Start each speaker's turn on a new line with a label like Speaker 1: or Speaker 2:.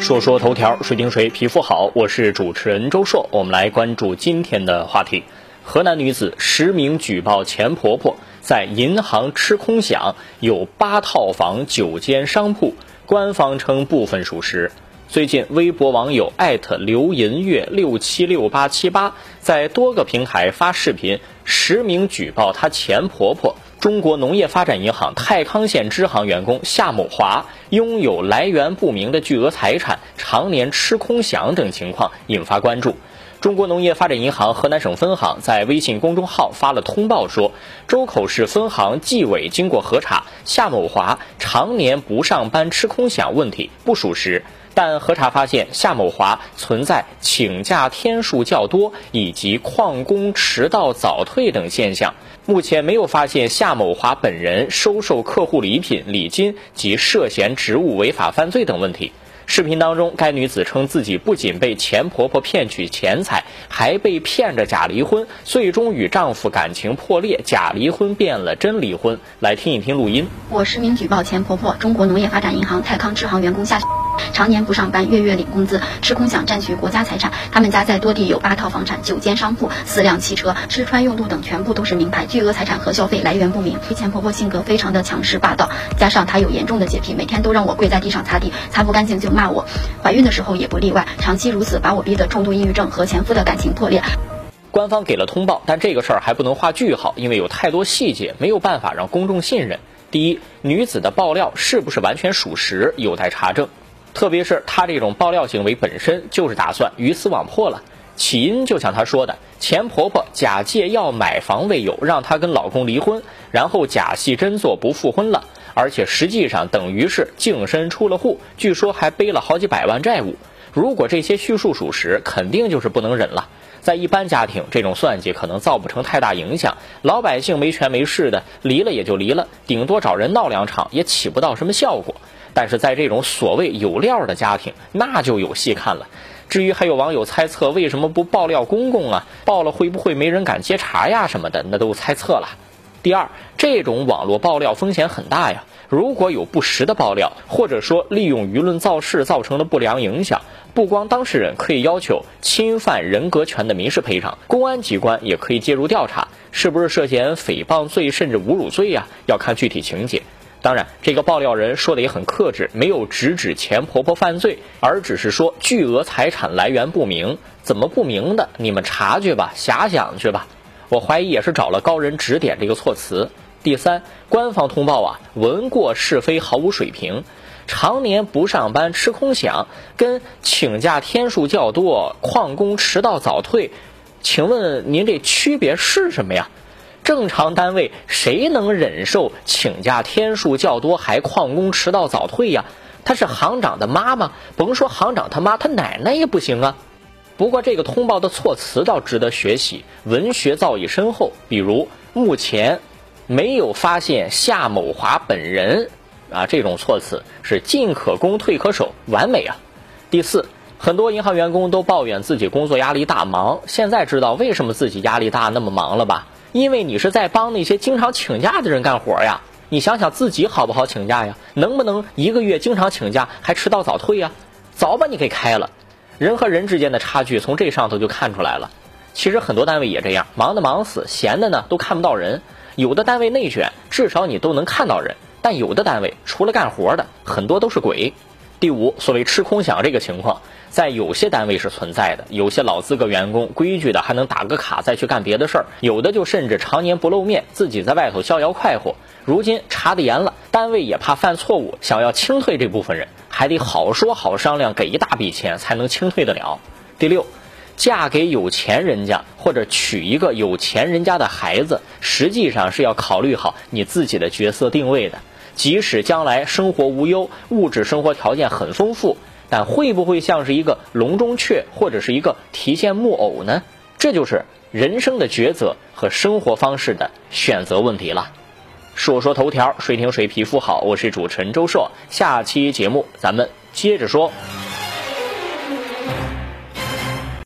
Speaker 1: 说说头条，谁听谁皮肤好？我是主持人周硕，我们来关注今天的话题。河南女子实名举报前婆婆在银行吃空饷，有八套房、九间商铺，官方称部分属实。最近，微博网友艾特刘银月六七六八七八在多个平台发视频，实名举报她前婆婆中国农业发展银行太康县支行员工夏某华拥有来源不明的巨额财产，常年吃空饷等情况，引发关注。中国农业发展银行河南省分行在微信公众号发了通报说，周口市分行纪委经过核查，夏某华常年不上班吃空饷问题不属实。但核查发现，夏某华存在请假天数较多以及旷工迟到早退等现象。目前没有发现夏某华本人收受客户礼品、礼金及涉嫌职务违法犯罪等问题。视频当中，该女子称自己不仅被前婆婆骗取钱财，还被骗着假离婚，最终与丈夫感情破裂，假离婚变了真离婚。来听一听录音。
Speaker 2: 我实名举报前婆婆，中国农业发展银行泰康支行员工夏。常年不上班，月月领工资，吃空饷占取国家财产。他们家在多地有八套房产、九间商铺、四辆汽车，吃穿用度等全部都是名牌，巨额财产和消费来源不明。前婆婆性格非常的强势霸道，加上她有严重的洁癖，每天都让我跪在地上擦地，擦不干净就骂我。怀孕的时候也不例外，长期如此，把我逼得重度抑郁症和前夫的感情破裂。
Speaker 1: 官方给了通报，但这个事儿还不能画句号，因为有太多细节没有办法让公众信任。第一，女子的爆料是不是完全属实，有待查证。特别是她这种爆料行为本身就是打算鱼死网破了。起因就像她说的，前婆婆假借要买房为由，让她跟老公离婚，然后假戏真做不复婚了，而且实际上等于是净身出了户，据说还背了好几百万债务。如果这些叙述属实，肯定就是不能忍了。在一般家庭，这种算计可能造不成太大影响，老百姓没权没势的离了也就离了，顶多找人闹两场，也起不到什么效果。但是在这种所谓有料的家庭，那就有戏看了。至于还有网友猜测为什么不爆料公公啊，爆了会不会没人敢接茬呀什么的，那都猜测了。第二，这种网络爆料风险很大呀，如果有不实的爆料，或者说利用舆论造势造成的不良影响，不光当事人可以要求侵犯人格权的民事赔偿，公安机关也可以介入调查，是不是涉嫌诽谤罪甚至侮辱罪呀？要看具体情节。当然，这个爆料人说的也很克制，没有直指前婆婆犯罪，而只是说巨额财产来源不明。怎么不明的？你们查去吧，遐想去吧。我怀疑也是找了高人指点这个措辞。第三，官方通报啊，闻过是非毫无水平，常年不上班吃空饷，跟请假天数较多、旷工迟到早退，请问您这区别是什么呀？正常单位谁能忍受请假天数较多还旷工迟到早退呀？她是行长的妈妈，甭说行长他妈，他奶奶也不行啊。不过这个通报的措辞倒值得学习，文学造诣深厚。比如目前没有发现夏某华本人啊，这种措辞是进可攻退可守，完美啊。第四，很多银行员工都抱怨自己工作压力大忙，现在知道为什么自己压力大那么忙了吧？因为你是在帮那些经常请假的人干活呀，你想想自己好不好请假呀？能不能一个月经常请假还迟到早退呀？早把你给开了。人和人之间的差距从这上头就看出来了。其实很多单位也这样，忙的忙死，闲的呢都看不到人。有的单位内卷，至少你都能看到人；但有的单位除了干活的，很多都是鬼。第五，所谓吃空饷这个情况，在有些单位是存在的。有些老资格员工规矩的，还能打个卡再去干别的事儿；有的就甚至常年不露面，自己在外头逍遥快活。如今查的严了，单位也怕犯错误，想要清退这部分人，还得好说好商量，给一大笔钱才能清退得了。第六，嫁给有钱人家或者娶一个有钱人家的孩子，实际上是要考虑好你自己的角色定位的。即使将来生活无忧，物质生活条件很丰富，但会不会像是一个笼中雀，或者是一个提线木偶呢？这就是人生的抉择和生活方式的选择问题了。说说头条，谁听谁皮肤好，我是主持人周硕，下期节目咱们接着说。